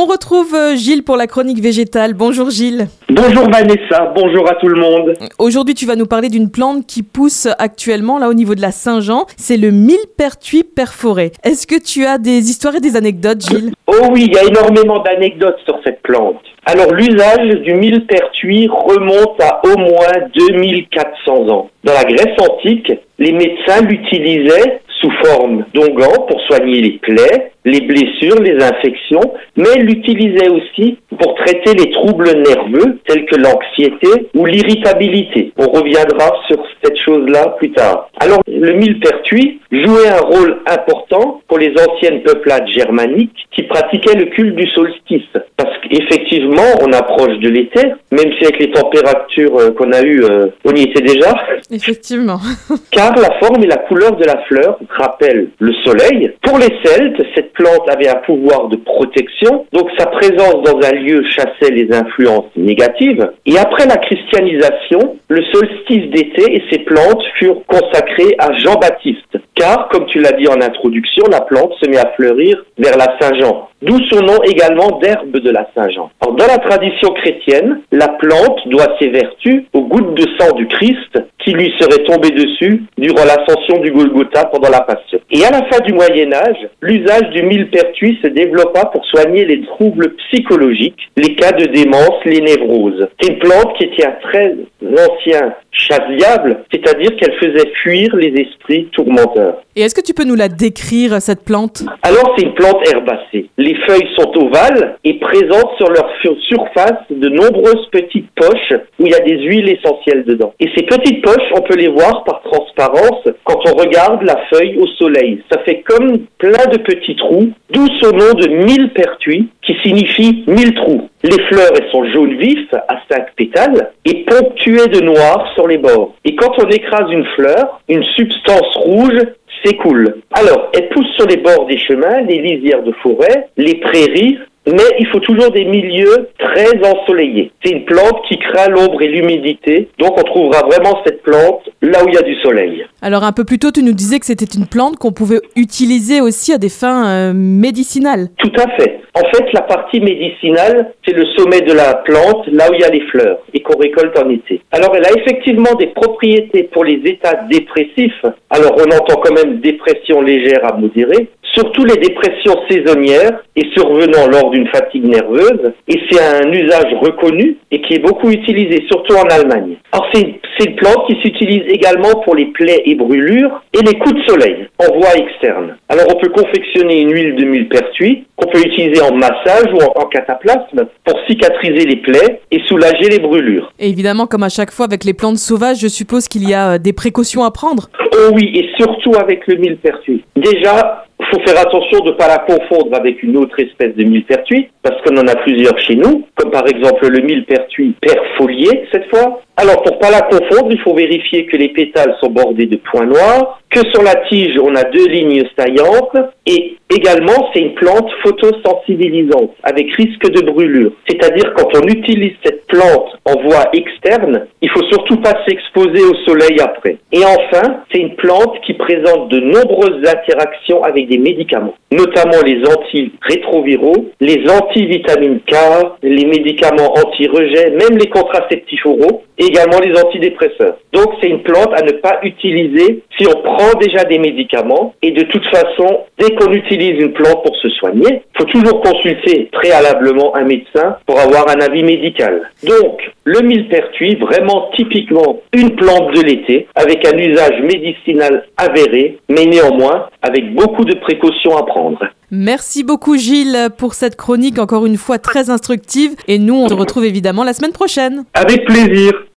On retrouve euh, Gilles pour la chronique végétale. Bonjour Gilles. Bonjour Vanessa, bonjour à tout le monde. Aujourd'hui, tu vas nous parler d'une plante qui pousse actuellement là au niveau de la Saint-Jean. C'est le millepertuis perforé. Est-ce que tu as des histoires et des anecdotes, Gilles? Oh oui, il y a énormément d'anecdotes sur cette plante. Alors l'usage du millepertuis remonte à au moins 2400 ans. Dans la Grèce antique, les médecins l'utilisaient sous forme d'onguent pour soigner les plaies, les blessures, les infections, mais elle l'utilisait aussi pour traiter les troubles nerveux tels que l'anxiété ou l'irritabilité. On reviendra sur cette chose-là plus tard. Alors, le millepertuis jouait un rôle important pour les anciennes peuplades germaniques qui pratiquaient le culte du solstice. Parce qu'effectivement, on approche de l'été, même si avec les températures euh, qu'on a eues, euh, on y était déjà. Effectivement. Car la forme et la couleur de la fleur rappellent le soleil. Pour les Celtes, cette plante avait un pouvoir de protection, donc sa présence dans un lieu chassait les influences négatives. Et après la christianisation, le solstice d'été et ses plantes furent consacrées à Jean-Baptiste, car, comme tu l'as dit en introduction, la plante se met à fleurir vers la Saint-Jean, d'où son nom également d'herbe de la Saint-Jean. Dans la tradition chrétienne, la plante doit ses vertus aux gouttes de sang du Christ qui lui serait tombé dessus durant l'ascension du Golgotha pendant la Passion. Et à la fin du Moyen Âge, l'usage du millepertuis se développa pour soigner les troubles psychologiques, les cas de démence, les névroses. C'est une plante qui était un très ancien chasse c'est-à-dire qu'elle faisait fuir les esprits tourmenteurs. Et est-ce que tu peux nous la décrire, cette plante? Alors, c'est une plante herbacée. Les feuilles sont ovales et présentent sur leur surface de nombreuses petites poches où il y a des huiles essentielles dedans. Et ces petites poches, on peut les voir par transparence quand on regarde la feuille au soleil. Ça fait comme plein de petits trous, d'où ce nom de millepertuis qui signifie mille trous. Les fleurs, elles sont jaune vif à cinq pétales et ponctuées de noir sur les bords. Et quand on écrase une fleur, une substance rouge s'écoule. Alors, elle pousse sur les bords des chemins, les lisières de forêt, les prairies, mais il faut toujours des milieux très ensoleillés. C'est une plante qui craint l'ombre et l'humidité, donc on trouvera vraiment cette plante là où il y a du soleil. Alors un peu plus tôt, tu nous disais que c'était une plante qu'on pouvait utiliser aussi à des fins euh, médicinales. Tout à fait. En fait, la partie médicinale, c'est le sommet de la plante, là où il y a les fleurs et qu'on récolte en été. Alors, elle a effectivement des propriétés pour les états dépressifs. Alors, on entend quand même dépression légère à modérée, surtout les dépressions saisonnières et survenant lors d'une fatigue nerveuse. Et c'est un usage reconnu et qui est beaucoup utilisé, surtout en Allemagne. Alors, c'est une plante qui s'utilise également pour les plaies et brûlures et les coups de soleil en voie externe. Alors, on peut confectionner une huile de millepertuis qu'on peut utiliser en massage ou en, cataplasme pour cicatriser les plaies et soulager les brûlures. Et évidemment, comme à chaque fois avec les plantes sauvages, je suppose qu'il y a euh, des précautions à prendre? Oh oui, et surtout avec le millepertuis. Déjà, il faut faire attention de ne pas la confondre avec une autre espèce de millepertuis, parce qu'on en a plusieurs chez nous, comme par exemple le millepertuis perfolié cette fois. Alors pour pas la confondre, il faut vérifier que les pétales sont bordés de points noirs, que sur la tige on a deux lignes saillantes, et également c'est une plante photosensibilisante avec risque de brûlure. C'est-à-dire quand on utilise cette plante en voie externe, il faut surtout pas s'exposer au soleil après. Et enfin, c'est une plante qui présente de nombreuses interactions avec des médicaments, notamment les antirétroviraux, les antivitamines K, les médicaments anti-rejet, même les contraceptifs oraux, et également les antidépresseurs. Donc c'est une plante à ne pas utiliser si on prend déjà des médicaments et de toute façon, dès qu'on utilise une plante pour se soigner, il faut toujours consulter préalablement un médecin pour avoir un avis médical. Donc, le millepertuis, vraiment typiquement une plante de l'été, avec un usage médicinal avéré, mais néanmoins avec beaucoup de précautions à prendre. Merci beaucoup Gilles pour cette chronique encore une fois très instructive et nous on se retrouve évidemment la semaine prochaine. Avec plaisir.